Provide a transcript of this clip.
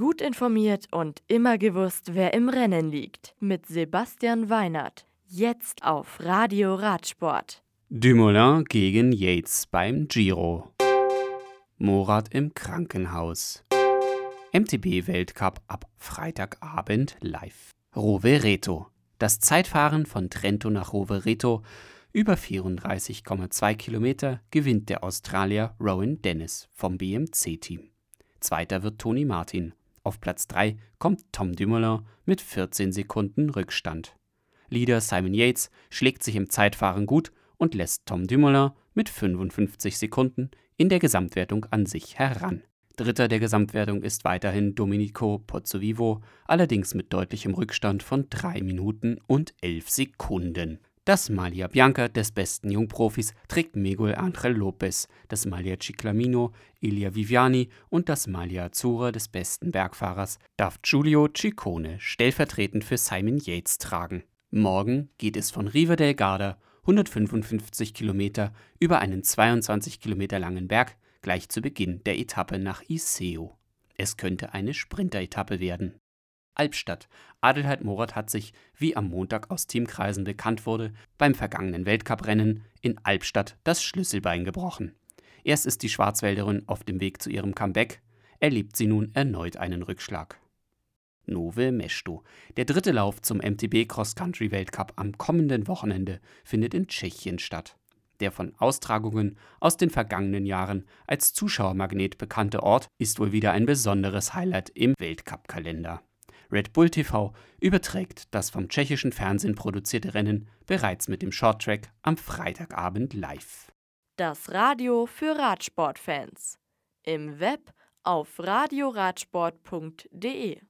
Gut informiert und immer gewusst, wer im Rennen liegt. Mit Sebastian Weinert. Jetzt auf Radio Radsport. Dumoulin gegen Yates beim Giro. Morat im Krankenhaus. MTB-Weltcup ab Freitagabend live. Rovereto. Das Zeitfahren von Trento nach Rovereto über 34,2 Kilometer gewinnt der Australier Rowan Dennis vom BMC-Team. Zweiter wird Tony Martin. Auf Platz 3 kommt Tom Dumoulin mit 14 Sekunden Rückstand. Leader Simon Yates schlägt sich im Zeitfahren gut und lässt Tom Dumoulin mit 55 Sekunden in der Gesamtwertung an sich heran. Dritter der Gesamtwertung ist weiterhin Domenico Pozzovivo, allerdings mit deutlichem Rückstand von 3 Minuten und 11 Sekunden. Das Malia Bianca des besten Jungprofis trägt Miguel Angel Lopez, das Malia Ciclamino Elia Viviani und das Malia Azzurra des besten Bergfahrers darf Giulio Ciccone stellvertretend für Simon Yates tragen. Morgen geht es von Riva del Garda 155 Kilometer über einen 22 Kilometer langen Berg gleich zu Beginn der Etappe nach Iseo. Es könnte eine Sprinteretappe werden. Albstadt. Adelheid Morat hat sich, wie am Montag aus Teamkreisen bekannt wurde, beim vergangenen Weltcuprennen in Albstadt das Schlüsselbein gebrochen. Erst ist die Schwarzwälderin auf dem Weg zu ihrem Comeback, erlebt sie nun erneut einen Rückschlag. Nove Mesto. Der dritte Lauf zum MTB Cross Country Weltcup am kommenden Wochenende findet in Tschechien statt. Der von Austragungen aus den vergangenen Jahren als Zuschauermagnet bekannte Ort ist wohl wieder ein besonderes Highlight im Weltcup-Kalender. Red Bull TV überträgt das vom tschechischen Fernsehen produzierte Rennen bereits mit dem Shorttrack am Freitagabend live. Das Radio für Radsportfans. Im Web auf radioradsport.de